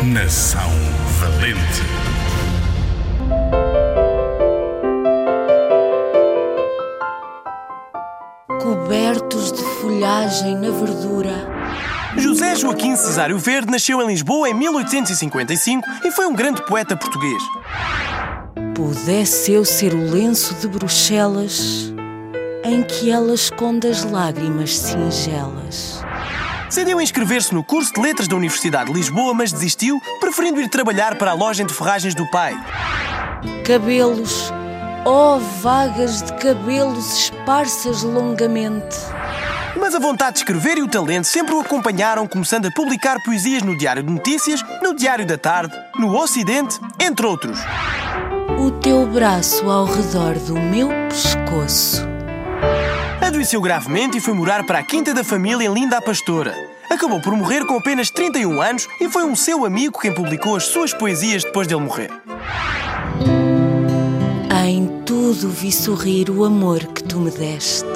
Coração valente. Cobertos de folhagem na verdura. José Joaquim Cesário Verde nasceu em Lisboa em 1855 e foi um grande poeta português. Pudesse eu ser o lenço de Bruxelas em que ela esconde as lágrimas singelas. Decidiu inscrever-se no curso de Letras da Universidade de Lisboa, mas desistiu, preferindo ir trabalhar para a loja de ferragens do pai. Cabelos, oh vagas de cabelos esparsas longamente. Mas a vontade de escrever e o talento sempre o acompanharam, começando a publicar poesias no Diário de Notícias, no Diário da Tarde, no Ocidente, entre outros. O teu braço ao redor do meu pescoço. Adoeceu gravemente e foi morar para a Quinta da Família em Linda a Pastora. Acabou por morrer com apenas 31 anos e foi um seu amigo quem publicou as suas poesias depois dele morrer. Em tudo vi sorrir o amor que tu me deste.